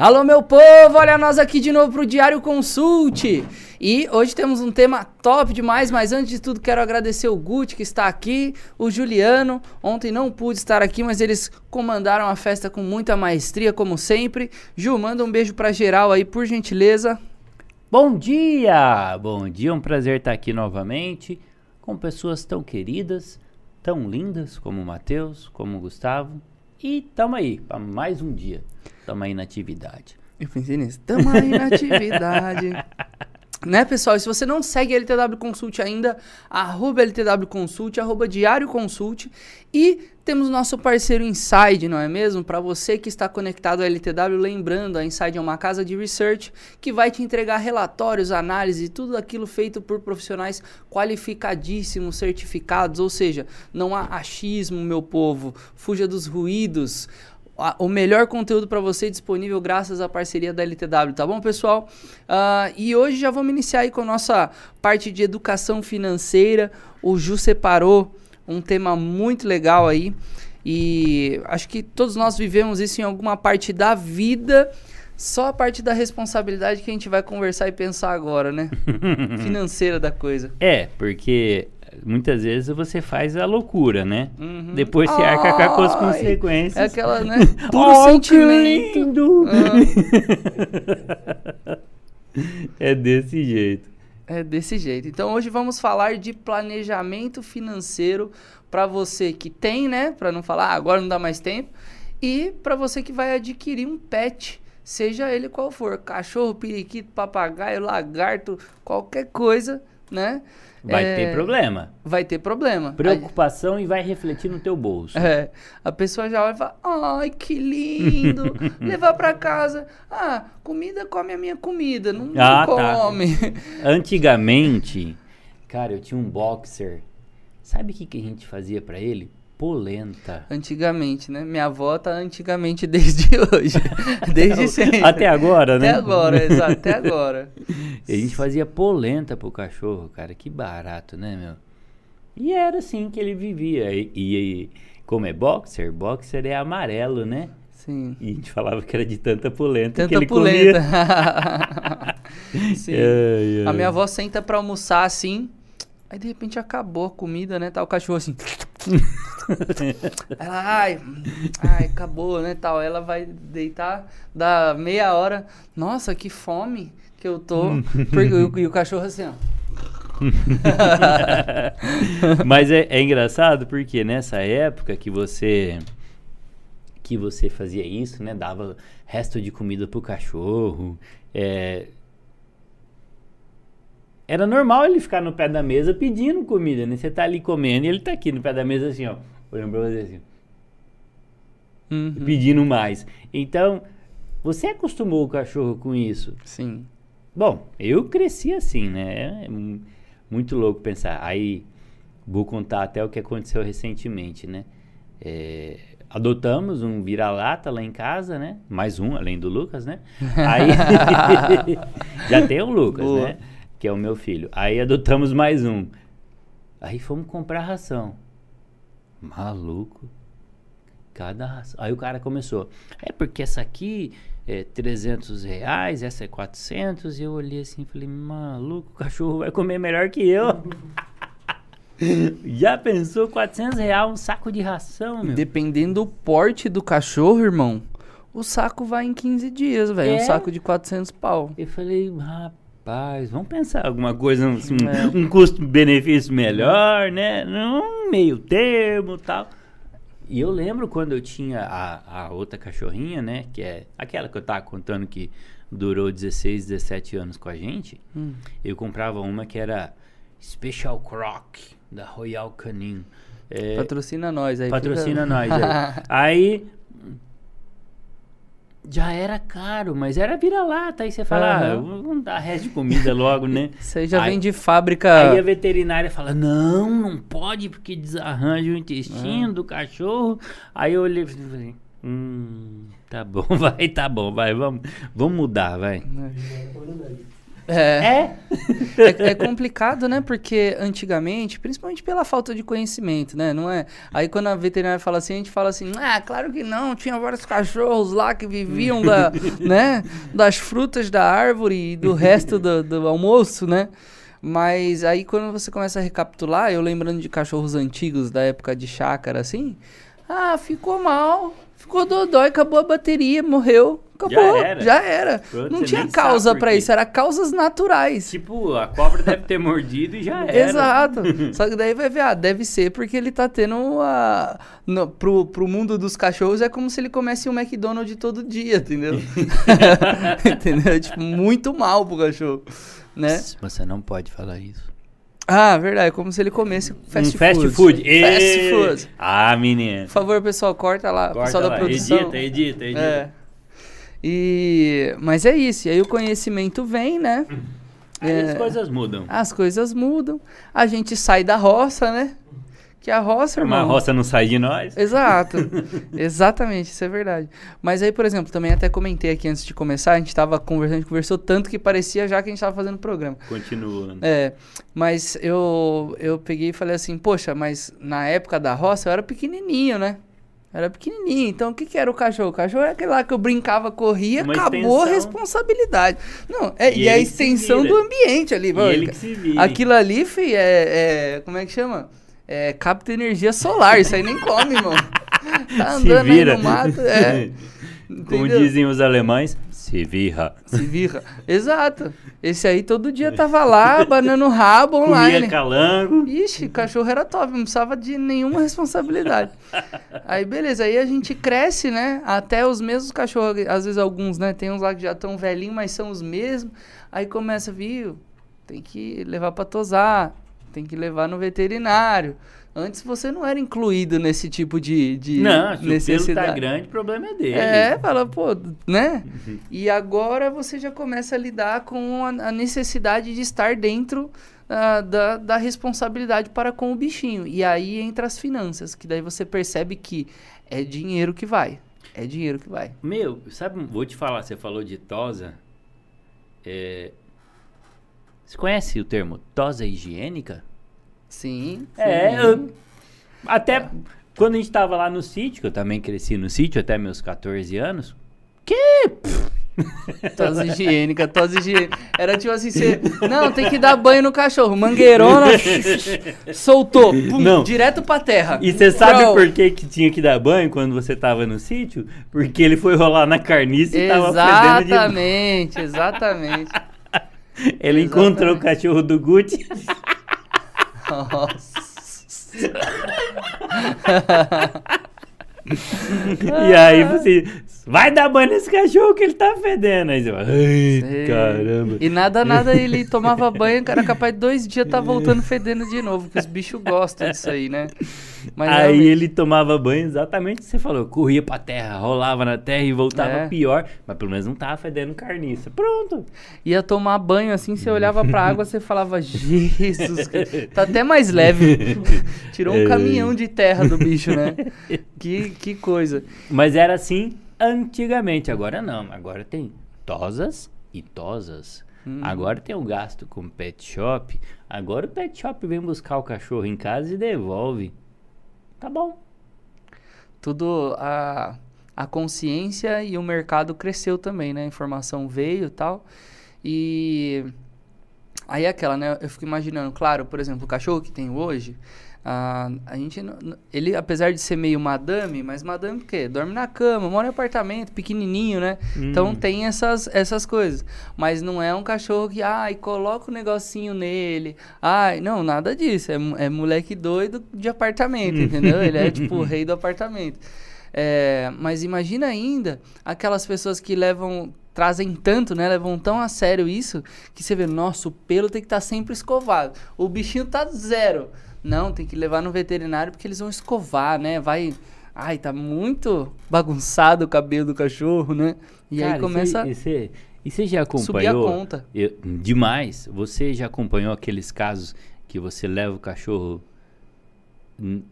Alô, meu povo, olha nós aqui de novo pro Diário Consulte. E hoje temos um tema top demais, mas antes de tudo quero agradecer o Guti que está aqui, o Juliano. Ontem não pude estar aqui, mas eles comandaram a festa com muita maestria, como sempre. Ju, manda um beijo pra geral aí, por gentileza. Bom dia! Bom dia, um prazer estar aqui novamente com pessoas tão queridas, tão lindas como o Matheus, como o Gustavo. E tamo aí para mais um dia. Tamo aí na atividade. Eu pensei nisso. Tamo aí na atividade. Né, pessoal? E se você não segue a LTW Consult ainda, arroba LTW Consult, arroba Diário Consult. E temos nosso parceiro Inside, não é mesmo? Para você que está conectado à LTW, lembrando, a Inside é uma casa de research que vai te entregar relatórios, análises, tudo aquilo feito por profissionais qualificadíssimos, certificados, ou seja, não há achismo, meu povo. Fuja dos ruídos o melhor conteúdo para você disponível graças à parceria da LTW, tá bom, pessoal? Uh, e hoje já vamos iniciar aí com a nossa parte de educação financeira. O Ju separou um tema muito legal aí e acho que todos nós vivemos isso em alguma parte da vida. Só a parte da responsabilidade que a gente vai conversar e pensar agora, né? Financeira da coisa. É, porque muitas vezes você faz a loucura, né? Uhum. Depois você arca com as consequências. É aquela, né? Puro oh, sentimento. Ah. é desse jeito. É desse jeito. Então hoje vamos falar de planejamento financeiro para você que tem, né? Para não falar ah, agora não dá mais tempo. E para você que vai adquirir um pet, seja ele qual for, cachorro, periquito, papagaio, lagarto, qualquer coisa, né? Vai é, ter problema. Vai ter problema. Preocupação Aí, e vai refletir no teu bolso. É. A pessoa já olha e fala: ai, que lindo! Levar para casa. Ah, comida come a minha comida. Não, ah, não tá. come. Tá. Antigamente, cara, eu tinha um boxer. Sabe o que, que a gente fazia para ele? Polenta. Antigamente, né? Minha avó tá antigamente desde hoje. desde sempre. Até agora, né? Até agora, exato, até agora. E a gente fazia polenta pro cachorro, cara. Que barato, né, meu? E era assim que ele vivia. E, e como é boxer, boxer é amarelo, né? Sim. E a gente falava que era de tanta polenta tanta que ele polenta. comia. Sim. Ai, ai. A minha avó senta pra almoçar assim, aí de repente acabou a comida, né? Tá o cachorro assim... ela, ai, ai, acabou, né, tal. Ela vai deitar, dá meia hora. Nossa, que fome que eu tô. Porque, e o cachorro assim, ó. Mas é, é, engraçado porque nessa época que você que você fazia isso, né, dava resto de comida pro cachorro, é, era normal ele ficar no pé da mesa pedindo comida, né? Você tá ali comendo e ele tá aqui no pé da mesa assim, ó, olhando pra você assim. Uhum. Pedindo mais. Então, você acostumou o cachorro com isso? Sim. Bom, eu cresci assim, né? É muito louco pensar. Aí, vou contar até o que aconteceu recentemente, né? É, adotamos um vira-lata lá em casa, né? Mais um, além do Lucas, né? Aí, já tem o Lucas, Boa. né? Que é o meu filho. Aí adotamos mais um. Aí fomos comprar ração. Maluco. Cada ração. Aí o cara começou. É porque essa aqui é 300 reais, essa é 400. E eu olhei assim e falei, maluco, o cachorro vai comer melhor que eu. Já pensou 400 reais um saco de ração, meu? Dependendo do porte do cachorro, irmão, o saco vai em 15 dias, velho. É? Um saco de 400 pau. Eu falei, rapaz Rapaz, vamos pensar alguma coisa, um, é. um custo-benefício melhor, né? Um meio termo tal. E eu lembro quando eu tinha a, a outra cachorrinha, né? Que é aquela que eu tava contando que durou 16, 17 anos com a gente. Hum. Eu comprava uma que era Special Croc, da Royal Canin. É, patrocina nós aí. Patrocina fica... nós aí. aí já era caro, mas era vira-lata. Aí você fala, uhum. ah, vamos dar resto de comida logo, né? Você já aí, vem de fábrica. Aí a veterinária fala: não, não pode, porque desarranja o intestino uhum. do cachorro. Aí eu olhei e falei: hum, tá bom, vai, tá bom, vai, vamos, vamos mudar, vai. É. É, é complicado, né? Porque antigamente, principalmente pela falta de conhecimento, né? Não é? Aí quando a veterinária fala assim, a gente fala assim, ah, claro que não, tinha vários cachorros lá que viviam da, né? das frutas da árvore e do resto do, do almoço, né? Mas aí quando você começa a recapitular, eu lembrando de cachorros antigos da época de chácara, assim, ah, ficou mal, ficou dodói, acabou a bateria, morreu. Acabou, já era. Já era. Pronto, não tinha causa para isso, era causas naturais. Tipo, a cobra deve ter mordido e já era. Exato. Só que daí vai ver, ah, deve ser porque ele tá tendo uma. No, pro, pro mundo dos cachorros é como se ele comesse um McDonald's todo dia, entendeu? entendeu? Tipo, muito mal pro cachorro. Né? Você não pode falar isso. Ah, verdade. É como se ele comesse fast um fast food. Fast food. Ah, menina. Por favor, pessoal, corta lá. Corta pessoal lá. da produção. Edita, edita, edita. É. E... Mas é isso. E aí o conhecimento vem, né? Aí é... as coisas mudam. As coisas mudam. A gente sai da roça, né? Que a roça, irmão. Mas a roça não sai de nós. Exato. Exatamente, isso é verdade. Mas aí, por exemplo, também até comentei aqui antes de começar, a gente tava conversando, a gente conversou tanto que parecia já que a gente tava fazendo programa. Continuando. É. Mas eu, eu peguei e falei assim, poxa, mas na época da roça eu era pequenininho, né? Era pequenininho. Então, o que, que era o cachorro? O cachorro era aquele lá que eu brincava, corria, Uma acabou extensão. a responsabilidade. Não, é, e, e a extensão do ambiente ali. E ele que se vira. Aquilo ali, fi, é, é, Como é que chama? É, capta energia solar. Isso aí nem come, irmão. Tá andando aí no mato. É. Como dizem os alemães, se virra. Se virra. Exato. Esse aí todo dia tava lá, banando rabo online. Comia calango. Ixi, cachorro era top, não precisava de nenhuma responsabilidade. aí beleza, aí a gente cresce, né? Até os mesmos cachorros, às vezes alguns, né? Tem uns lá que já estão velhinhos, mas são os mesmos. Aí começa, viu? Tem que levar pra tosar, tem que levar no veterinário. Antes você não era incluído nesse tipo de, de não, se necessidade. o pelo tá grande, o problema é dele. É, fala, pô, né? Uhum. E agora você já começa a lidar com a, a necessidade de estar dentro uh, da, da responsabilidade para com o bichinho. E aí entra as finanças, que daí você percebe que é dinheiro que vai. É dinheiro que vai. Meu, sabe, vou te falar, você falou de tosa. É... Você conhece o termo tosa higiênica? Sim. É, eu, até quando a gente tava lá no sítio, que eu também cresci no sítio até meus 14 anos. Que? tosse higiênica, tosse higiênica. Era tipo assim, você. Não, tem que dar banho no cachorro. Mangueirona, soltou. Pum, não. Direto pra terra. E você sabe por que, que tinha que dar banho quando você tava no sítio? Porque ele foi rolar na carniça e exatamente, tava fedendo de... Exatamente, exatamente. Ele exatamente. encontrou o cachorro do Gucci. Nossa. e aí você vai dar banho nesse cachorro que ele tá fedendo. Aí você fala, ai, caramba. E nada, nada, ele tomava banho, era capaz de dois dias tá voltando fedendo de novo, porque os bichos gostam disso aí, né? Mas aí realmente... ele tomava banho exatamente o que você falou, corria pra terra, rolava na terra e voltava é. pior, mas pelo menos não tava fedendo carniça. Pronto. Ia tomar banho assim, você olhava pra água, você falava, Jesus, tá até mais leve. Tirou um é. caminhão de terra do bicho, né? Que, que coisa. Mas era assim antigamente, agora não. Agora tem tosas e tosas. Hum. Agora tem o gasto com pet shop. Agora o pet shop vem buscar o cachorro em casa e devolve. Tá bom. Tudo a, a consciência e o mercado cresceu também, né? A informação veio e tal. E aí é aquela, né? Eu fico imaginando, claro, por exemplo, o cachorro que tem hoje, ah, a gente, ele, apesar de ser meio madame, mas madame o quê? Dorme na cama, mora em apartamento, pequenininho, né? Hum. Então tem essas, essas coisas. Mas não é um cachorro que, ai, coloca o um negocinho nele. Ai, não, nada disso. É, é moleque doido de apartamento, entendeu? Ele é tipo o rei do apartamento. É, mas imagina ainda aquelas pessoas que levam trazem tanto, né? Levam tão a sério isso que você vê, nossa, o pelo tem que estar tá sempre escovado. O bichinho tá zero. Não, tem que levar no veterinário porque eles vão escovar, né? Vai. Ai, tá muito bagunçado o cabelo do cachorro, né? E Cara, aí começa. E você, e você já acompanhou? Subir a conta. Eu, demais. Você já acompanhou aqueles casos que você leva o cachorro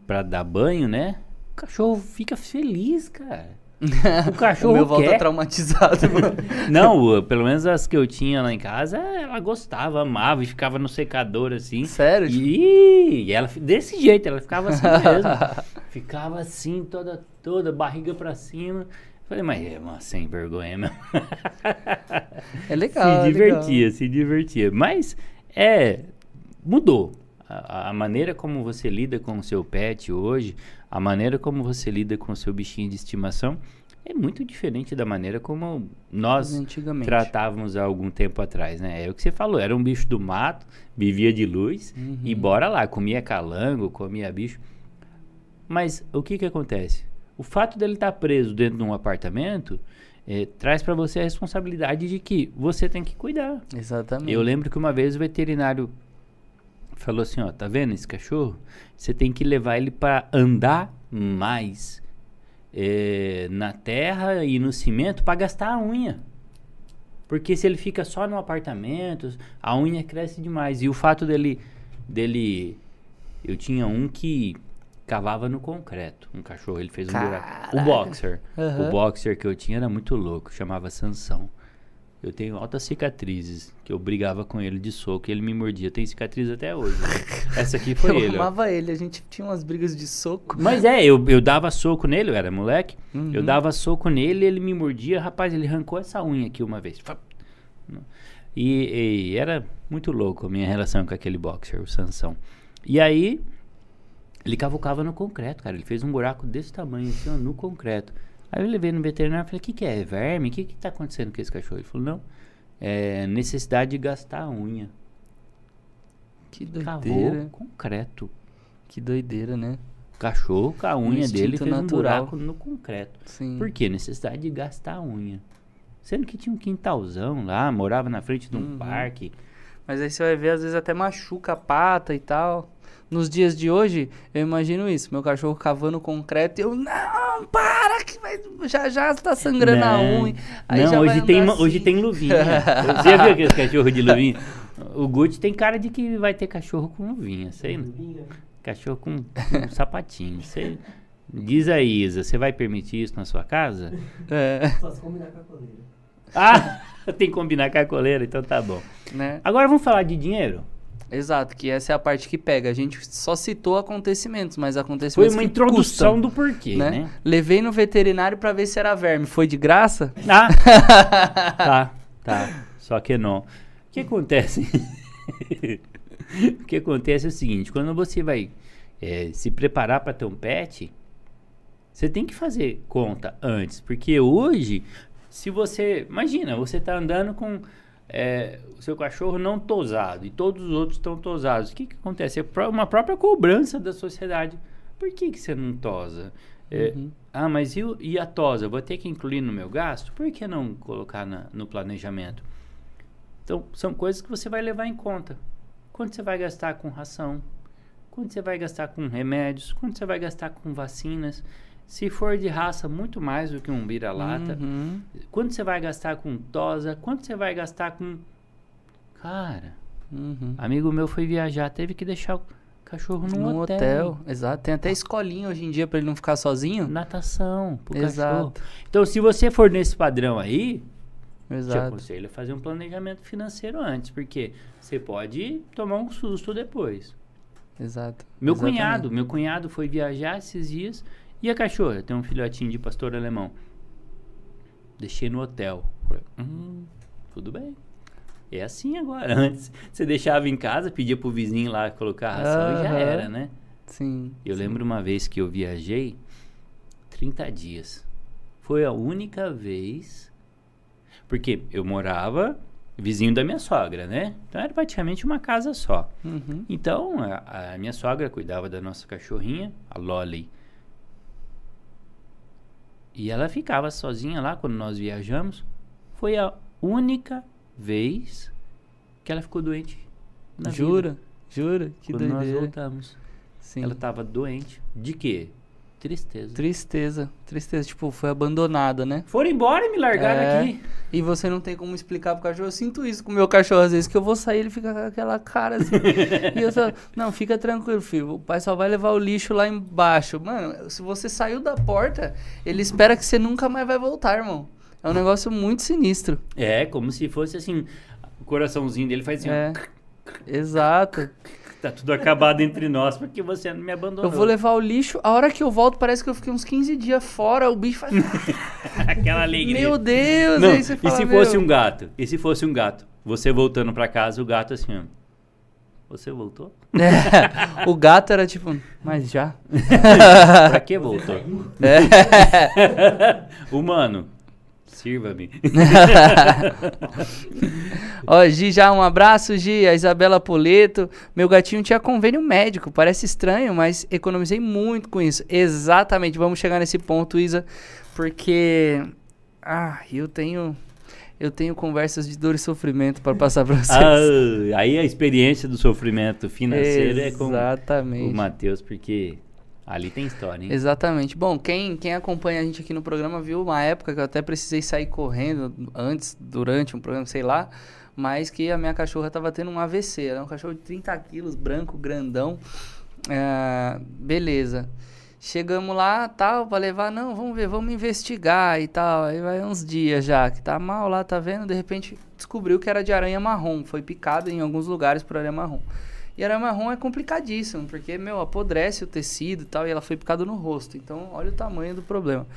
para dar banho, né? O cachorro fica feliz, cara. O cachorro o meu volta quer. traumatizado, mano. Não, pelo menos as que eu tinha lá em casa, ela gostava, amava e ficava no secador assim. Sério? tipo, E, e ela desse jeito, ela ficava assim mesmo. ficava assim, toda, toda, barriga pra cima. Falei, mas é uma sem vergonha mesmo. É legal. se é divertia, se divertia. Mas é. Mudou. A, a maneira como você lida com o seu pet hoje, a maneira como você lida com o seu bichinho de estimação, é muito diferente da maneira como nós tratávamos há algum tempo atrás, né? É o que você falou, era um bicho do mato, vivia de luz Uhum. e bora lá, comia calango, comia bicho. Mas o que que acontece? O fato dele estar preso dentro de um apartamento eh, traz para você a responsabilidade de que você tem que cuidar. Exatamente. Eu lembro que uma vez o veterinário falou assim, ó, tá vendo esse cachorro? Você tem que levar ele para andar mais eh, na terra e no cimento para gastar a unha. Porque se ele fica só no apartamento, a unha cresce demais. E o fato dele dele eu tinha um que cavava no concreto, um cachorro, ele fez um buraco. O boxer. Aham. O boxer que eu tinha era muito louco, chamava Sansão. Eu tenho altas cicatrizes, que eu brigava com ele de soco e ele me mordia. Tem cicatriz até hoje. né? Essa aqui foi eu ele. ó. amava ele, a gente tinha umas brigas de soco. Mas é, eu, eu dava soco nele, eu era moleque. Uhum. Eu dava soco nele, ele me mordia. Rapaz, ele arrancou essa unha aqui uma vez. E, e era muito louco a minha relação com aquele boxer, o Sansão. E aí, ele cavucava no concreto, cara. Ele fez um buraco desse tamanho, assim, ó, no concreto. Aí eu levei no veterinário e falei, o que, que é? É Verme? O que, que tá acontecendo com esse cachorro? Ele falou, não, é necessidade de gastar a unha. Que Cavou doideira. concreto. Que doideira, né? Cachorro, com a unha dele, instinto fez um natural. buraco no concreto. Sim. Por quê? Necessidade de gastar a unha. Sendo que tinha um quintalzão lá, morava na frente de um Uhum. parque. Mas aí você vai ver, às vezes até machuca a pata e tal. Nos dias de hoje, eu imagino isso. Meu cachorro cavando concreto e eu, não, para, que vai, já já tá sangrando a Não. unha. Aí não, hoje tem, assim. hoje tem luvinha. Você já viu aqueles cachorros de luvinha? O Gucci tem cara de que vai ter cachorro com luvinha, sei lá. Cachorro com, com sapatinho. Sei. Diz aí, Isa, você vai permitir isso na sua casa? É, Só se combinar com a coleira. Ah, tem que combinar com a coleira, então tá bom. né? Agora vamos falar de dinheiro? Exato, que essa é a parte que pega. A gente só citou acontecimentos, mas Foi acontecimentos uma que introdução custam, do porquê, né? né? Levei no veterinário pra ver se era verme. Foi de graça? Ah, tá, tá. Só que não. O que acontece? o que acontece é o seguinte: quando você vai eh, se preparar para ter um pet, você tem que fazer conta antes, porque hoje, se você, imagina, você tá andando com eh, o seu cachorro não tosado e todos os outros estão tosados, o que que acontece? É uma própria cobrança da sociedade. Por que que você não tosa? Eh, Uhum. ah, mas e, e a tosa? Vou ter que incluir no meu gasto? Por que não colocar na- no planejamento? Então, são coisas que você vai levar em conta. Quanto você vai gastar com ração? Quanto você vai gastar com remédios? Quanto você vai gastar com vacinas? Se for de raça, muito mais do que um vira-lata. Uhum. Quanto você vai gastar com tosa? Quanto você vai gastar com. Cara, Uhum. amigo meu foi viajar, teve que deixar o cachorro num, Num hotel. hotel. Exato. Tem até escolinha hoje em dia pra ele não ficar sozinho. Natação pro cachorro. Exato. Então, se você for nesse padrão aí, te Exato. aconselho a fazer um planejamento financeiro antes, porque você pode tomar um susto depois. Exato. Meu Exatamente. cunhado, meu cunhado foi viajar esses dias e a cachorra, tem um filhotinho de pastor alemão. Deixei no hotel. Falei, hum, tudo bem. É assim agora. Antes você deixava em casa, pedia pro vizinho lá colocar a ração e já era, né? Sim. Eu sim. lembro uma vez que eu viajei 30 dias. Foi a única vez. Porque eu morava vizinho da minha sogra, né? Então era praticamente uma casa só. Uhum. Então a, a minha sogra cuidava da nossa cachorrinha, a Lolly. E ela ficava sozinha lá quando nós viajamos. Foi a única vez que ela ficou doente. na vida, Jura? Jura? Que quando nós doideira. voltamos. Sim. Ela tava doente. De quê? Tristeza. Tristeza. Tristeza. Tipo, foi abandonada, né? Foram embora e me largaram É. aqui. e você não tem como explicar pro cachorro. Eu sinto isso com o meu cachorro, às vezes, que eu vou sair, ele fica com aquela cara assim. e eu só, não, fica tranquilo, filho. O pai só vai levar o lixo lá embaixo. Mano, se você saiu da porta, ele espera que você nunca mais vai voltar, irmão. É um negócio muito sinistro. É, como se fosse assim, o coraçãozinho dele faz assim. É. Exato. Tá tudo acabado entre nós porque você não me abandonou. Eu vou levar o lixo. A hora que eu volto, parece que eu fiquei uns 15 dias fora. O bicho faz. Aquela alegria. Meu Deus! Não, aí você e fala, se fosse meu, um gato? E se fosse um gato? Você voltando pra casa, o gato assim, ó. Você voltou? É, o gato era tipo, mas já? pra que voltou? É. Humano, sirva-me. Ó, Gi, já um abraço, Gi. A Isabela Poleto. Meu gatinho tinha convênio médico. Parece estranho, mas economizei muito com isso. Exatamente. Vamos chegar nesse ponto, Isa. Porque. Ah, eu tenho. Eu tenho conversas de dor e sofrimento para passar para vocês. Ah, aí a experiência do sofrimento financeiro é com Exatamente. o Matheus, porque ali tem história, hein? Exatamente. Bom, quem, quem acompanha a gente aqui no programa viu uma época que eu até precisei sair correndo antes, durante um programa, sei lá, mas que a minha cachorra tava tendo um AVC. Era um cachorro de 30 quilos, branco, grandão. É, beleza. Chegamos lá, tal, pra levar, não, vamos ver, vamos investigar e tal. Aí vai uns dias já, que tá mal lá, tá vendo? De repente descobriu que era de aranha marrom. Foi picado em alguns lugares por aranha marrom. E aranha marrom é complicadíssimo, porque, meu, apodrece o tecido e tal, e ela foi picada no rosto. Então, olha o tamanho do problema.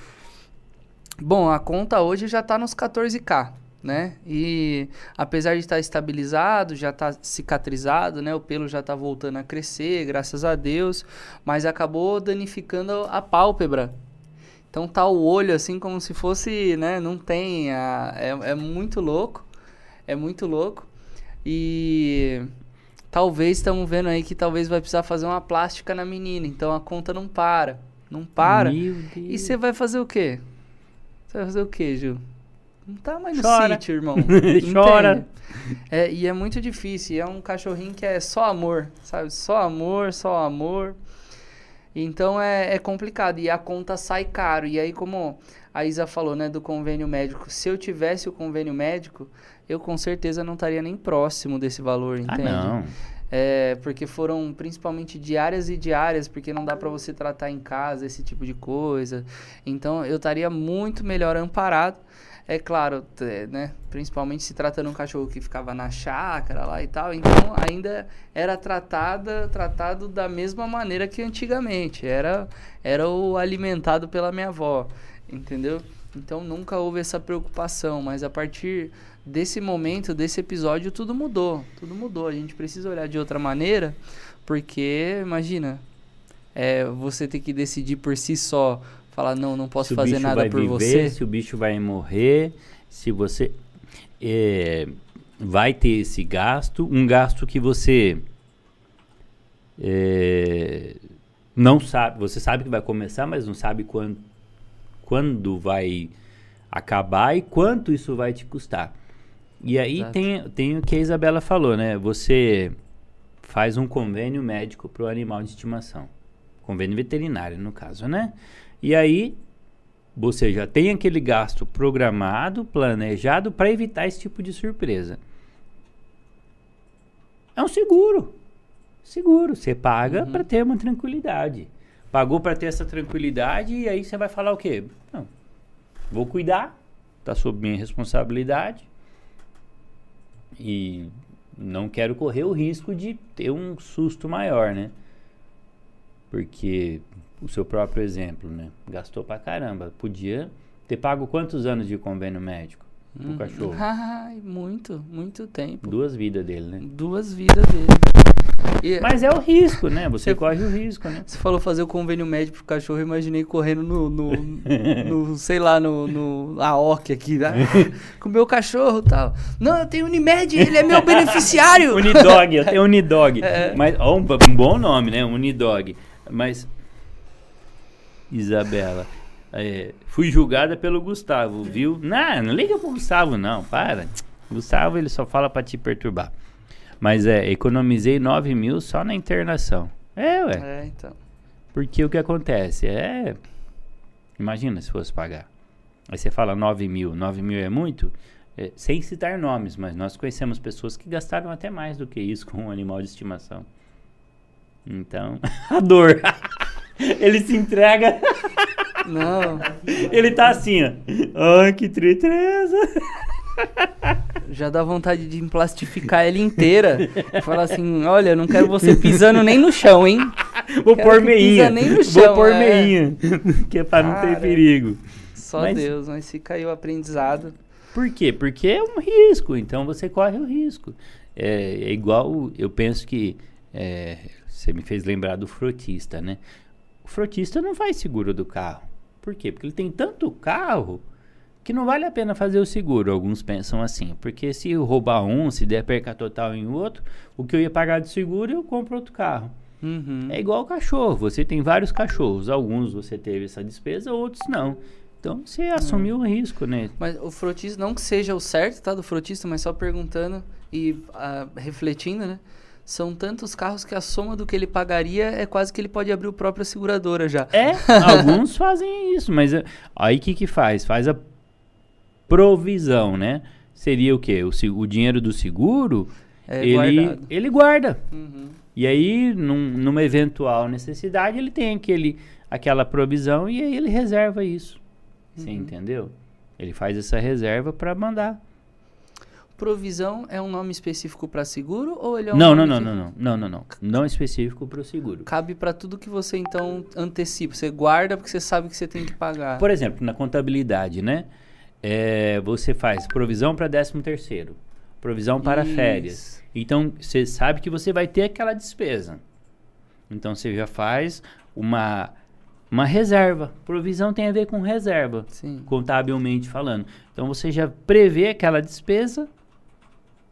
Bom, a conta hoje já tá nos 14k, né? E apesar de estar estabilizado, já tá cicatrizado, né? O pelo já tá voltando a crescer, graças a Deus, mas acabou danificando a pálpebra. Então tá o olho assim como se fosse, né? Não tem, a, é, é muito louco, é muito louco. E talvez estamos vendo aí que talvez vai precisar fazer uma plástica na menina. Então a conta não para. Não para. E você vai fazer o quê? Você vai fazer o quê, Gil? Não tá mais no Chora. sítio, irmão. Chora. É, e é muito difícil. É um cachorrinho que é só amor, sabe? Só amor, só amor. Então é, é complicado. E a conta sai caro. E aí, como a Isa falou, né, do convênio médico. Se eu tivesse o convênio médico, eu com certeza não estaria nem próximo desse valor, Ah, entende? não. É, porque foram principalmente diárias e diárias, porque não dá pra você tratar em casa esse tipo de coisa. Então eu estaria muito melhor amparado. É claro, né? Principalmente se tratando um cachorro que ficava na chácara lá e tal, então ainda era tratada, tratado da mesma maneira que antigamente. Era, era o alimentado pela minha avó, entendeu? Então nunca houve essa preocupação, mas a partir desse momento, desse episódio, tudo mudou. Tudo mudou. A gente precisa olhar de outra maneira, porque imagina, é, você ter que decidir por si só, falar não, não posso se fazer nada vai por viver, você. se o bicho vai morrer, se você é, vai ter esse gasto, um gasto que você é, não sabe, você sabe que vai começar, mas não sabe quando, quando vai acabar e quanto isso vai te custar. E aí Exato. tem, tem o que a Isabela falou, né? Você faz um convênio médico para o animal de estimação. Convênio veterinário, no caso, né? E aí você já tem aquele gasto programado, planejado para evitar esse tipo de surpresa. É um seguro. Seguro. Você paga Uhum. para ter uma tranquilidade. Pagou para ter essa tranquilidade e aí você vai falar o quê? Não, vou cuidar, tá sob minha responsabilidade e não quero correr o risco de ter um susto maior, né? Porque o seu próprio exemplo, né? Gastou pra caramba. Podia ter pago quantos anos de convênio médico pro Hum. cachorro? Ai, muito, muito tempo. Duas vidas dele, né? Duas vidas dele. E Mas é o risco, né? Você corre o risco, né? você falou fazer o convênio médico pro cachorro, eu imaginei correndo no, no, no, sei lá, no, no AOC aqui, né? com o meu cachorro e tal. Não, eu tenho Unimed, ele é meu beneficiário. Unidog, eu tenho Unidog. É. Mas, ó, um, um bom nome, né? Unidog. Mas, Isabela, é, fui julgada pelo Gustavo, viu? Não, não liga pro Gustavo, não, para. Gustavo, ele só fala pra te perturbar. Mas é, economizei 9 mil só na internação. É, ué. É, então. Porque o que acontece? É. Imagina se fosse pagar. Aí você fala 9 mil. 9 mil é muito? é, sem citar nomes, mas nós conhecemos pessoas que gastaram até mais do que isso com um animal de estimação. Então, a dor. Ele se entrega. Não. Ele tá assim, ó. Ai, que tristeza. Já dá vontade de emplastificar ela inteira. Falar assim, olha, não quero você pisando nem no chão, hein? Vou Quero pôr meinha. nem no Vou chão, pôr é. meinha. que é pra não ter Cara. perigo. Só Mas- Deus, mas fica aí o aprendizado. Por quê? Porque é um risco, então você corre o risco. É, é igual, eu penso que é, você me fez lembrar do frotista, né? O frotista não faz seguro do carro. Por quê? Porque ele tem tanto carro que não vale a pena fazer o seguro. Alguns pensam assim, porque se eu roubar um, se der perca total em outro, o que eu ia pagar de seguro eu compro outro carro. Uhum. É igual cachorro, você tem vários cachorros, alguns você teve essa despesa, outros não. Então você assumiu o risco, né? Mas o frotista, não que seja o certo, tá, do frotista, mas só perguntando e ah, refletindo, né? São tantos carros que a soma do que ele pagaria é quase que ele pode abrir o próprio seguradora já. É, alguns fazem isso, mas é- aí o que que faz? Faz a provisão, né? Seria o quê? O, o dinheiro do seguro, É ele, guardado. ele guarda. Uhum. E aí, num- numa eventual necessidade, ele tem aquele, aquela provisão e aí ele reserva isso. Você Uhum. entendeu? Ele faz essa reserva para mandar. Provisão é um nome específico para seguro ou ele é um não, não, nome não, não, não, não, não, não. Não específico para o seguro. Cabe para tudo que você então antecipa. Você guarda porque você sabe que você tem que pagar. Por exemplo, na contabilidade, né? É, você faz provisão para 13 terceiro, provisão para Isso. férias. Então, você sabe que você vai ter aquela despesa. Então, você já faz uma, uma reserva. Provisão tem a ver com reserva, Sim. contabilmente falando. Então, você já prevê aquela despesa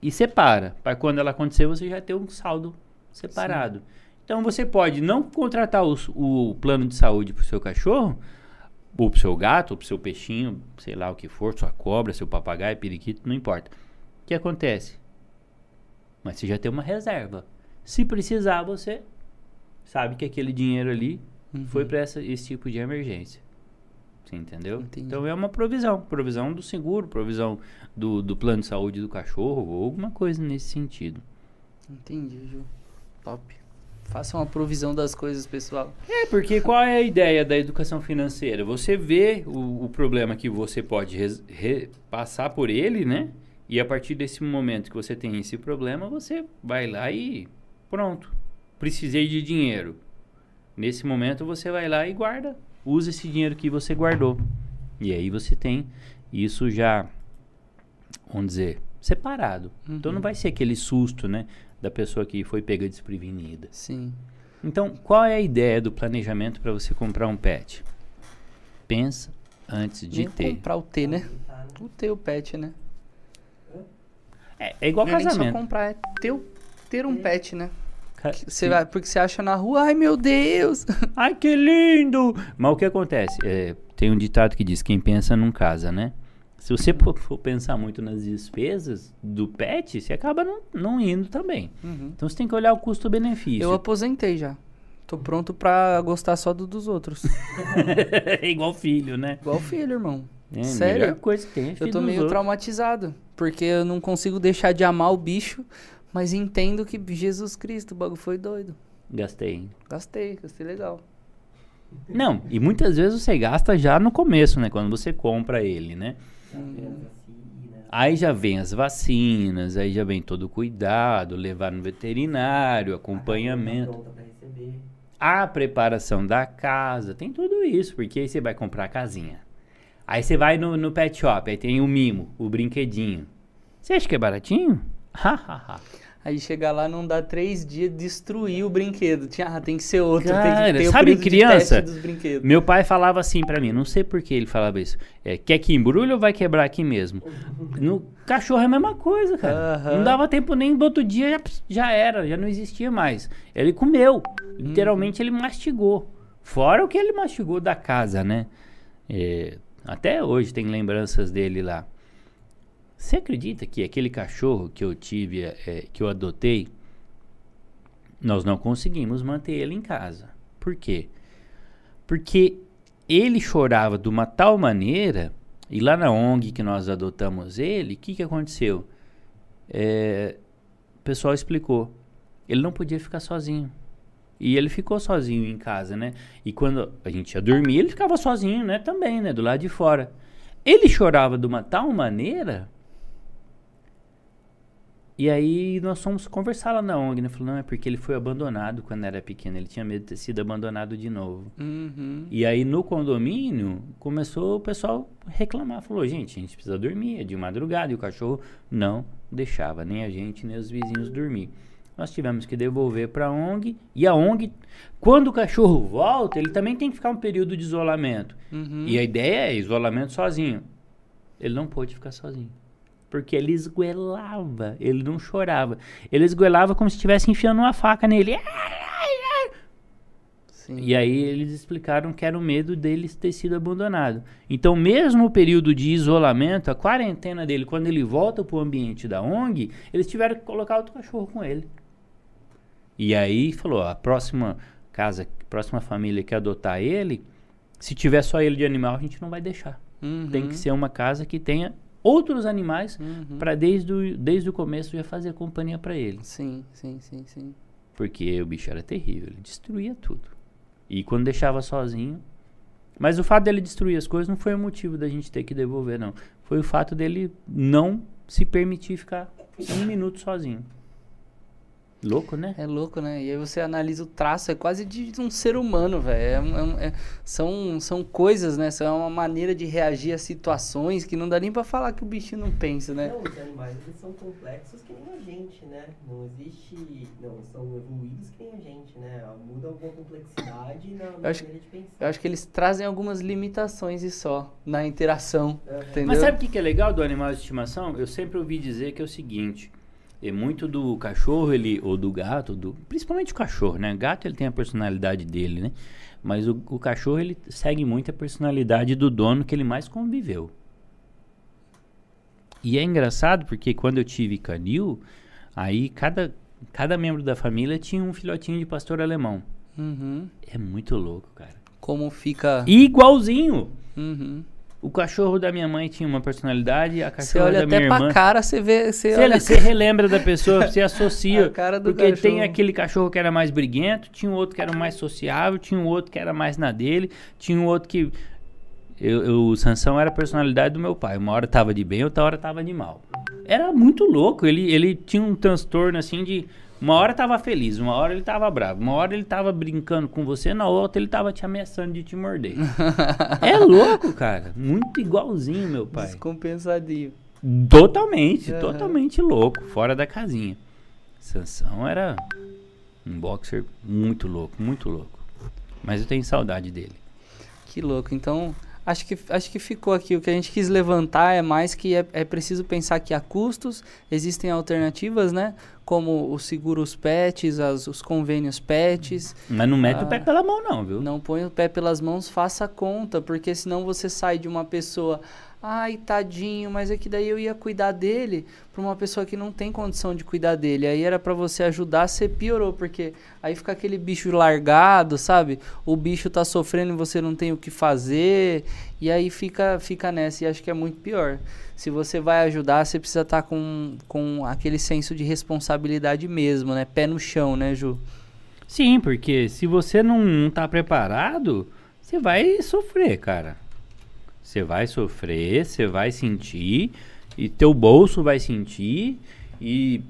e separa. Para quando ela acontecer, você já ter um saldo separado. Então, você pode não contratar os- o plano de saúde para o seu cachorro, ou pro seu gato, ou pro seu peixinho, sei lá o que for, sua cobra, seu papagaio, periquito, não importa. O que acontece? Mas você já tem uma reserva. Se precisar, você sabe que aquele dinheiro ali Uhum. foi para esse tipo de emergência. Entendeu? Entendi. Então é uma provisão. Provisão do seguro, provisão do, do plano de saúde do cachorro, ou alguma coisa nesse sentido. Entendi, Ju. Top. Faça uma provisão das coisas, pessoal. É, porque qual é a ideia da educação financeira? Você vê o, o problema que você pode res- re- passar por ele, né? E a partir desse momento que você tem esse problema, você vai lá e pronto. Precisei de dinheiro. Nesse momento você vai lá e guarda. Usa esse dinheiro que você guardou. E aí você tem isso já, vamos dizer, separado. Então não Uhum. vai ser aquele susto, né? Da pessoa que foi pega desprevenida. Sim. Então, qual é a ideia do planejamento para você comprar um pet? Pensa antes de Nem ter. comprar o T, né? O T, o pet, né? É, é igual Não é nem só casamento. comprar, é ter, ter um pet, né? Você vai, porque você acha na rua, ai meu Deus! Ai, que lindo! Mas o que acontece? É, tem um ditado que diz: quem pensa não casa, né? Se você for pensar muito nas despesas do pet, você acaba não, não indo também. Uhum. Então você tem que olhar o custo-benefício. Eu aposentei já. Tô pronto pra gostar só do dos outros. é igual filho, né? Igual filho, irmão. É, Sério? melhor coisa que tem é Eu tô meio outros. traumatizado. Porque eu não consigo deixar de amar o bicho, mas entendo que Jesus Cristo, o bagulho foi doido. Gastei. Gastei, gastei legal. Não, e muitas vezes você gasta já no começo, né? Quando você compra ele, né? Aí já vem as vacinas, aí já vem todo o cuidado, levar no veterinário, acompanhamento, a preparação da casa, tem tudo isso, porque aí você vai comprar a casinha. Aí você vai no, no pet shop, aí tem o mimo, o brinquedinho. Você acha que é baratinho? Aí chegar lá não dá três dias, destruir o brinquedo. Tinha, ah, tem que ser outro, tem Cara, que ter sabe criança? dos brinquedos. Meu pai falava assim pra mim, não sei por que ele falava isso. É, quer que embrulhe ou vai quebrar aqui mesmo? No cachorro é a mesma coisa, cara. Não dava tempo nem do outro dia, já, já era, já não existia mais. Ele comeu, literalmente ele mastigou. Fora o que ele mastigou da casa, né? É, até hoje tem lembranças dele lá. Você acredita que aquele cachorro que eu tive, é, que eu adotei, nós não conseguimos manter ele em casa. Por quê? Porque ele chorava de uma tal maneira E lá na ONG que nós adotamos ele, o que, que aconteceu? É, o pessoal explicou. Ele não podia ficar sozinho. E ele ficou sozinho em casa, né? E quando a gente ia dormir, ele ficava sozinho, né? Também, né? Do lado de fora. Ele chorava de uma tal maneira. E aí nós fomos conversar lá na ONG, né? Falou, não, é porque ele foi abandonado quando era pequeno. Ele tinha medo de ter sido abandonado de novo. Uhum. E aí no condomínio começou o pessoal reclamar. Falou, gente, a gente precisa dormir, é de madrugada. E o cachorro não deixava nem a gente, nem os vizinhos dormir nós tivemos que devolver para a ONG. E a ONG, quando o cachorro volta, ele também tem que ficar um período de isolamento. Uhum. E a ideia é isolamento sozinho. Ele não pôde ficar sozinho. Porque ele esguelava, ele não chorava. Ele esguelava como se estivesse enfiando uma faca nele. Sim. E aí eles explicaram que era o medo dele ter sido abandonado. Então, mesmo o período de isolamento, a quarentena dele, quando ele volta para o ambiente da ONG, eles tiveram que colocar outro cachorro com ele. E aí falou, a próxima casa, próxima família que adotar ele, se tiver só ele de animal, a gente não vai deixar. Uhum. Tem que ser uma casa que tenha outros animais Uhum. para desde o, desde o começo já fazer companhia para ele. Sim, sim, sim, sim. Porque o bicho era terrível, ele destruía tudo. E quando deixava sozinho. Mas o fato dele destruir as coisas não foi o motivo da gente ter que devolver, não. Foi o fato dele não se permitir ficar um minuto sozinho. Louco, né? É louco, né? E aí você analisa o traço, é quase de um ser humano, velho. É um- é é- são, são coisas, né? São uma maneira de reagir a situações que não dá nem pra falar que o bichinho não pensa, né? Não, os animais eles são complexos que nem a gente, né? Não existe. Não, são evoluídos que nem a gente, né? Muda alguma complexidade na maneira acho- de pensar. Eu acho que eles trazem algumas limitações e só na interação, entendeu? Mas sabe o que que é legal do animal de estimação? Eu sempre ouvi dizer que é o seguinte: é muito do cachorro ele ou do gato, do, principalmente o cachorro, né? O gato ele tem a personalidade dele, né? Mas o, o cachorro ele segue muito a personalidade do dono que ele mais conviveu. E é engraçado porque quando eu tive canil, aí cada cada membro da família tinha um filhotinho de pastor alemão. Uhum. É muito louco, cara. Como fica. Igualzinho. Uhum. O cachorro da minha mãe tinha uma personalidade, a Você cachorra olha da minha até irmã. pra cara, você vê. Você Você, olha você relembra da pessoa, você associa. A cara do porque tem cachorro. aquele cachorro que era mais briguento, tinha um outro que era mais sociável, tinha um outro que era mais na dele, tinha um outro que. Eu, eu- o Sansão era a personalidade do meu pai. Uma hora tava de bem, outra hora tava de mal. Era muito louco. Ele, ele tinha um transtorno assim de. Uma hora tava feliz, uma hora ele tava bravo, uma hora ele tava brincando com você, na outra ele tava te ameaçando de te morder. é louco, cara. Muito igualzinho meu pai. Descompensadinho. Totalmente, Aham. totalmente louco, fora da casinha. Sansão era um boxer muito louco, muito louco. Mas eu tenho saudade dele. Que louco. Então, acho que, acho que ficou aqui. O que a gente quis levantar é mais que é, é preciso pensar que há custos, existem alternativas, né? Como os seguros pets, as, os convênios pets. Mas não mete Ah. o pé pela mão, não, viu? Não põe o pé pelas mãos, faça conta, porque senão você sai de uma pessoa, ai, tadinho, mas é que daí eu ia cuidar dele para uma pessoa que não tem condição de cuidar dele. Aí era para você ajudar, você piorou, porque aí fica aquele bicho largado, sabe? O bicho tá sofrendo e você não tem o que fazer, e aí fica fica nessa, e acho que é muito pior. Se você vai ajudar, você precisa estar com, com aquele senso de responsabilidade mesmo, né? Pé no chão, né, Ju? Sim, porque se você não tá preparado, você vai sofrer, cara. Você vai sofrer, você vai sentir, e teu bolso vai sentir. E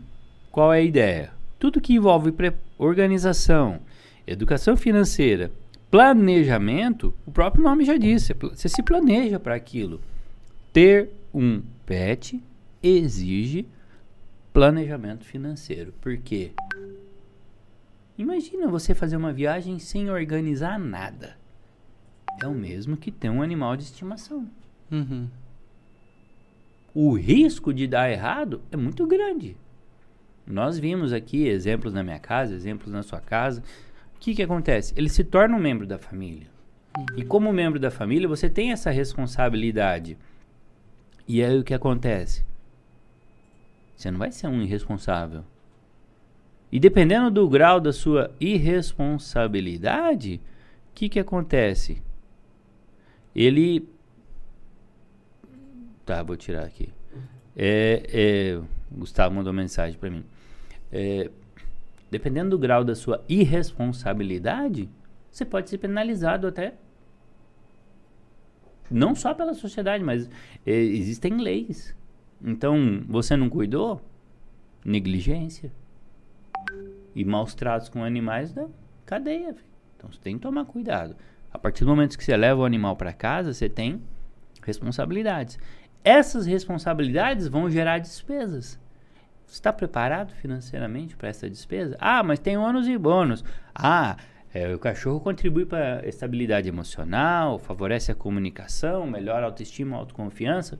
qual é a ideia? Tudo que envolve organização, educação financeira, planejamento, o próprio nome já disse, você se planeja para aquilo. Ter um pet exige planejamento financeiro. Por quê? Imagina você fazer uma viagem sem organizar nada. É o mesmo que ter um animal de estimação. Uhum. O risco de dar errado é muito grande. Nós vimos aqui exemplos na minha casa, exemplos na sua casa. O que, que acontece? Ele se torna um membro da família. E como membro da família, você tem essa responsabilidade. E aí o que acontece? Você não vai ser um irresponsável. E dependendo do grau da sua irresponsabilidade, o que, que acontece? Ele Tá, vou tirar aqui. É, é, Gustavo mandou mensagem para mim. É, dependendo do grau da sua irresponsabilidade, você pode ser penalizado até. Não só pela sociedade, mas é, existem leis. Então, você não cuidou? Negligência. E maus tratos com animais da cadeia. Então, você tem que tomar cuidado. A partir do momento que você leva o animal para casa, você tem responsabilidades. Essas responsabilidades vão gerar despesas. Você está preparado financeiramente para essa despesa? Ah, mas tem ônus e bônus. Ah, é, o cachorro contribui para a estabilidade emocional, favorece a comunicação, melhora a autoestima, a autoconfiança.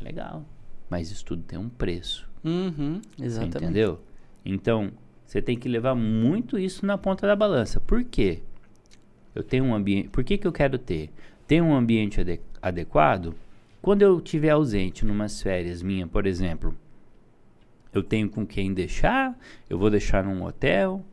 Legal. Mas isso tudo tem um preço. Uhum, Você exatamente. entendeu? Então, você tem que levar muito isso na ponta da balança. Por quê? Eu tenho um ambiente. Por que, que eu quero ter? Ter um ambiente ade- adequado? Quando eu estiver ausente numas férias minha, por exemplo, eu tenho com quem deixar, eu vou deixar num hotel,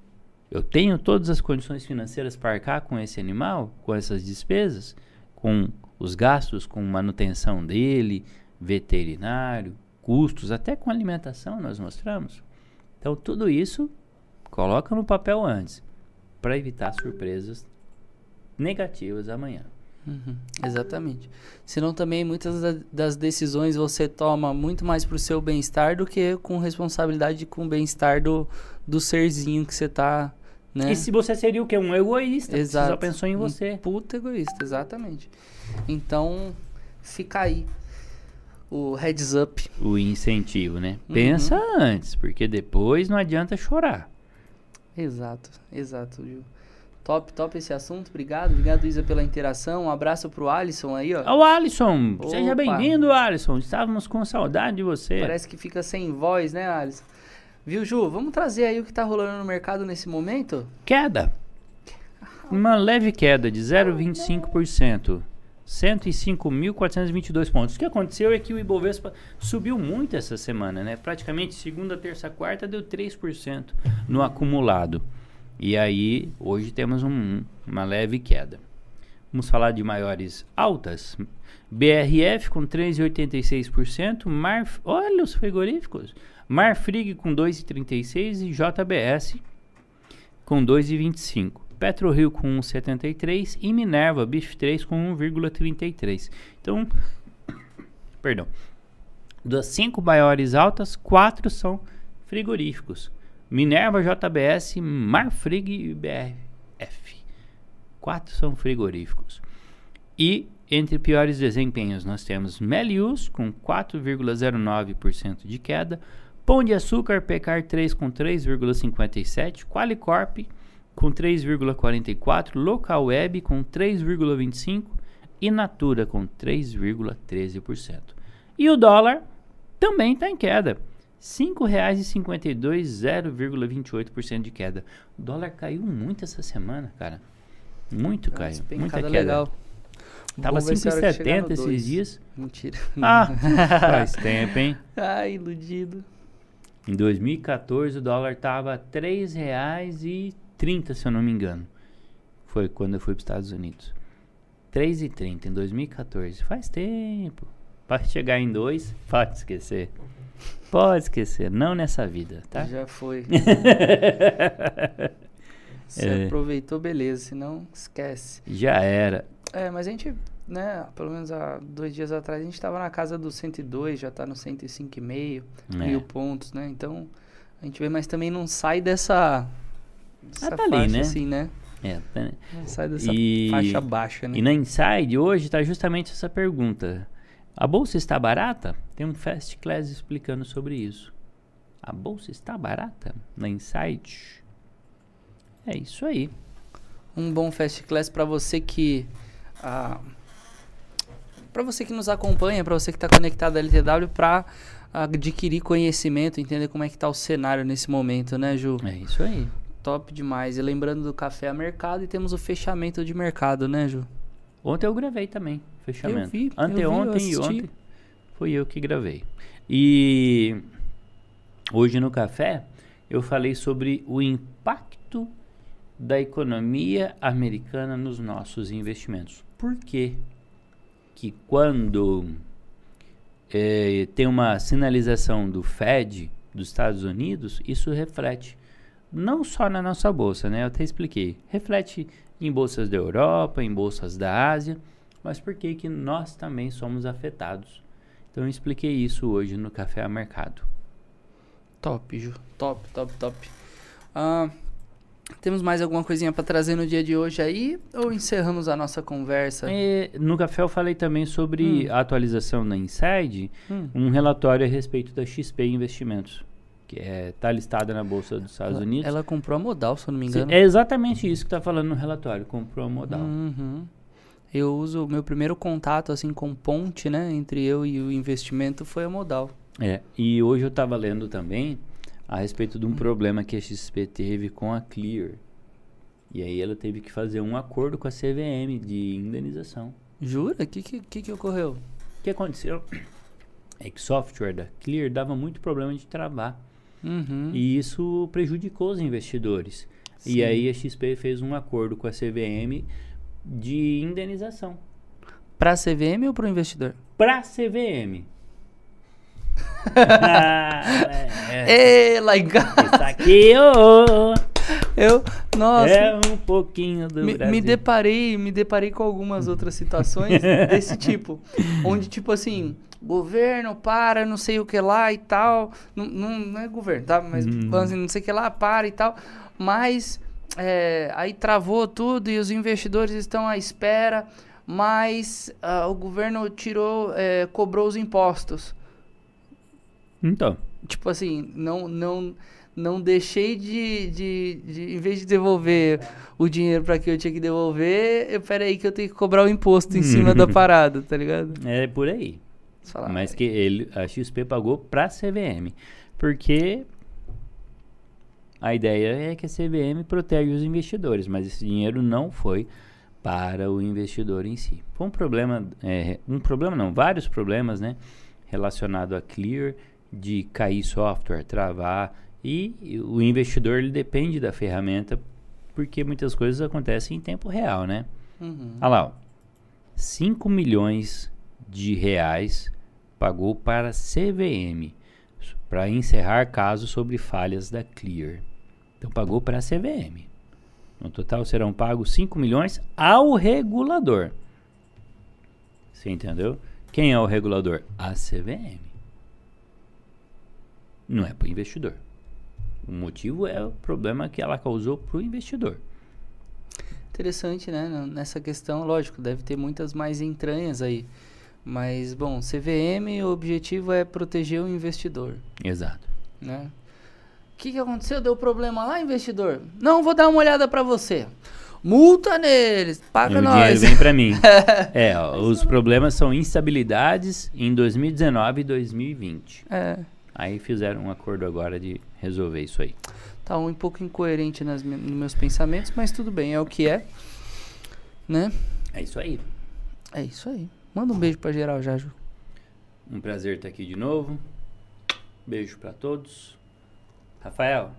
eu tenho todas as condições financeiras para arcar com esse animal, com essas despesas, com os gastos com manutenção dele, veterinário, custos, até com alimentação nós mostramos. Então tudo isso coloca no papel antes, para evitar surpresas negativas amanhã. Uhum, exatamente. Senão também muitas da- das decisões você toma muito mais pro seu bem-estar do que com responsabilidade com o bem-estar do, do serzinho que você tá, né? E se você seria o quê? Um egoísta, Exato. só pensou em Um você. puta egoísta, exatamente. Então, fica aí o heads up. O incentivo, né? Uhum. Pensa antes, porque depois não adianta chorar. Exato, exato, Gil. Top, top esse assunto. Obrigado, obrigado, Isa, pela interação. Um abraço pro Alisson aí, ó. Alisson, seja Opa. bem-vindo, Alisson. Estávamos com saudade de você. Parece que fica sem voz, né, Alisson? Viu, Ju? Vamos trazer aí o que tá rolando no mercado nesse momento? Queda. Uma leve queda de 0,25%. 105.422 pontos. O que aconteceu é que o Ibovespa subiu muito essa semana, né? Praticamente segunda, terça, quarta deu 3% no acumulado. E aí, hoje temos um- uma leve queda. Vamos falar de maiores altas. BRF com 3,86%. Mar, olha os frigoríficos. Marfrig com 2,36% e JBS com 2,25. PetroRio com 1,73 e Minerva Bif 3 com 1,33. Então, perdão. Das cinco maiores altas, quatro são frigoríficos. Minerva, JBS, Marfrig e BRF. Quatro são frigoríficos. E entre piores desempenhos nós temos Melius com 4,09% de queda, Pão de Açúcar Pecar 3 com 3,57, Qualicorp com 3,44, Local Web com 3,25 e Natura com 3,13%. E o dólar também está em queda. R$ 5,52, 0,28% de queda. O dólar caiu muito essa semana, cara. Muito Uma caiu. Muita queda. legal. Tava Vamos ver se a hora que chegar no 5,70 esses dois. dias. Mentira. Ah, faz tempo, hein? Ai, iludido. Em 2014 o dólar tava R$ 3,30, se eu não me engano. Foi quando eu fui para os Estados Unidos. R$ 3,30 em 2014. Faz tempo. Para chegar em 2, pode esquecer. Pode esquecer, não nessa vida, tá? Já foi. Você É. aproveitou, beleza. Senão, esquece. Já era. É, mas a gente, né, pelo menos há dois dias atrás, a gente tava na casa do 102, já tá no 105,5 É. mil pontos, né? Então, a gente vê, mas também não sai dessa, dessa tá ali, faixa né? assim, né? É, tá- Não sai dessa E- faixa baixa, né? E na Inside hoje está justamente essa pergunta. A bolsa está barata? Tem um Fast Class explicando sobre isso. A bolsa está barata na Inside? É isso aí. Um bom Fast Class para você que. Ah, para você que nos acompanha, para você que está conectado à LTW, para adquirir conhecimento, entender como é que tá o cenário nesse momento, né, Ju? É isso aí. Top demais. E lembrando do café a mercado e temos o fechamento de mercado, né, Ju? Ontem eu gravei também, fechamento. Eu vi, eu vi, eu Anteontem e ontem fui eu que gravei. E hoje no café eu falei sobre o impacto da economia americana nos nossos investimentos. Por quê? Que quando é, tem uma sinalização do Fed dos Estados Unidos, isso reflete não só na nossa bolsa, né? Eu até expliquei. Reflete em bolsas da Europa, em bolsas da Ásia, mas por que que nós também somos afetados? Então eu expliquei isso hoje no Café a Mercado. Top, Ju. Top, top, top. Ah, temos mais alguma coisinha para trazer no dia de hoje aí? Ou encerramos a nossa conversa? É, no café eu falei também sobre Hum. a atualização da Inside, Hum. um relatório a respeito da XP Investimentos, que está é, tá listada na Bolsa dos Estados ela, Unidos. ela comprou a modal, se eu não me engano. É exatamente isso que está falando no relatório, comprou a modal. Uhum. Eu uso o meu primeiro contato assim com ponte, né, entre eu e o investimento foi a modal. É, e hoje eu estava lendo também a respeito de um problema que a XP teve com a Clear. E aí ela teve que fazer um acordo com a CVM de indenização. Jura? O que, que, que que ocorreu? O que aconteceu é que o software da Clear dava muito problema de travar. Uhum. E isso prejudicou os investidores. Sim. E aí a XP fez um acordo com a CVM de indenização Pra CVM ou pro investidor? para CVM. ah, é, Ê, lá em casa. Isso aqui ô, Eu, nossa, é um pouquinho do me, Brasil. me deparei, me deparei com algumas outras situações desse tipo, onde tipo assim, governo para, não sei o que lá e tal, não, não, não é governo, tá? Mas Hum. não sei o que lá para e tal, mas é, aí travou tudo e os investidores estão à espera, mas ah, o governo tirou, é, cobrou os impostos. Então, tipo assim, não não não deixei de, de, de em vez de devolver o dinheiro para que eu tinha que devolver, eu peraí que eu tenho que cobrar o imposto em cima da parada, tá ligado? é por aí. Mas que ele, a XP pagou para a CVM. Porque a ideia é que a CVM protege os investidores, mas esse dinheiro não foi para o investidor em si. Foi um problema, é, um problema não, vários problemas, né? Relacionado a Clear, de cair software, travar, e o investidor ele depende da ferramenta, porque muitas coisas acontecem em tempo real, né? Uhum. Olha lá, ó. 5 milhões de reais pagou para a CVM para encerrar caso sobre falhas da Clear. Então pagou para a CVM. No total serão pagos 5 milhões ao regulador. Você entendeu? Quem é o regulador? A CVM. Não é para o investidor. O motivo é o problema que ela causou para o investidor. Interessante, né? Nessa questão, lógico, deve ter muitas mais entranhas aí. Mas, bom, CVM, o objetivo é proteger o investidor, Exato. né? O que, que aconteceu? Deu problema lá, investidor? Não, vou dar uma olhada pra você. Multa neles, paga E o nós. dinheiro vem para mim. é, ó, os problemas são instabilidades em 2019 e 2020. É, Aí fizeram um acordo agora de resolver isso aí. tá um pouco incoerente nas, nos meus pensamentos, mas tudo bem, é o que é. Né? É isso aí. É isso aí. Manda um beijo pra geral, já, Ju. Um prazer estar aqui de novo. Beijo para todos. Rafael,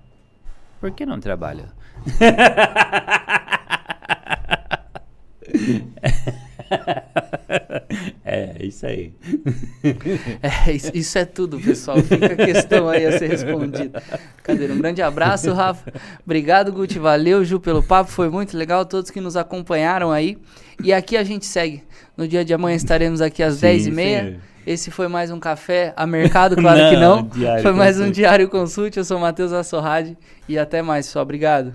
por que não trabalha? é, isso aí. É, isso, é tudo, pessoal. Fica a questão aí a ser respondida. Cadê? Um grande abraço, Rafa. Obrigado, Guti. Valeu, Ju, pelo papo. Foi muito legal. Todos que nos acompanharam aí. E aqui a gente segue. No dia de amanhã estaremos aqui às Sim, 10h30. Esse foi mais um café a mercado, claro que Não, não. Diário Foi mais um Consult. Diário Consult. Eu sou o Matheus Assorrade. E até mais, pessoal. Obrigado.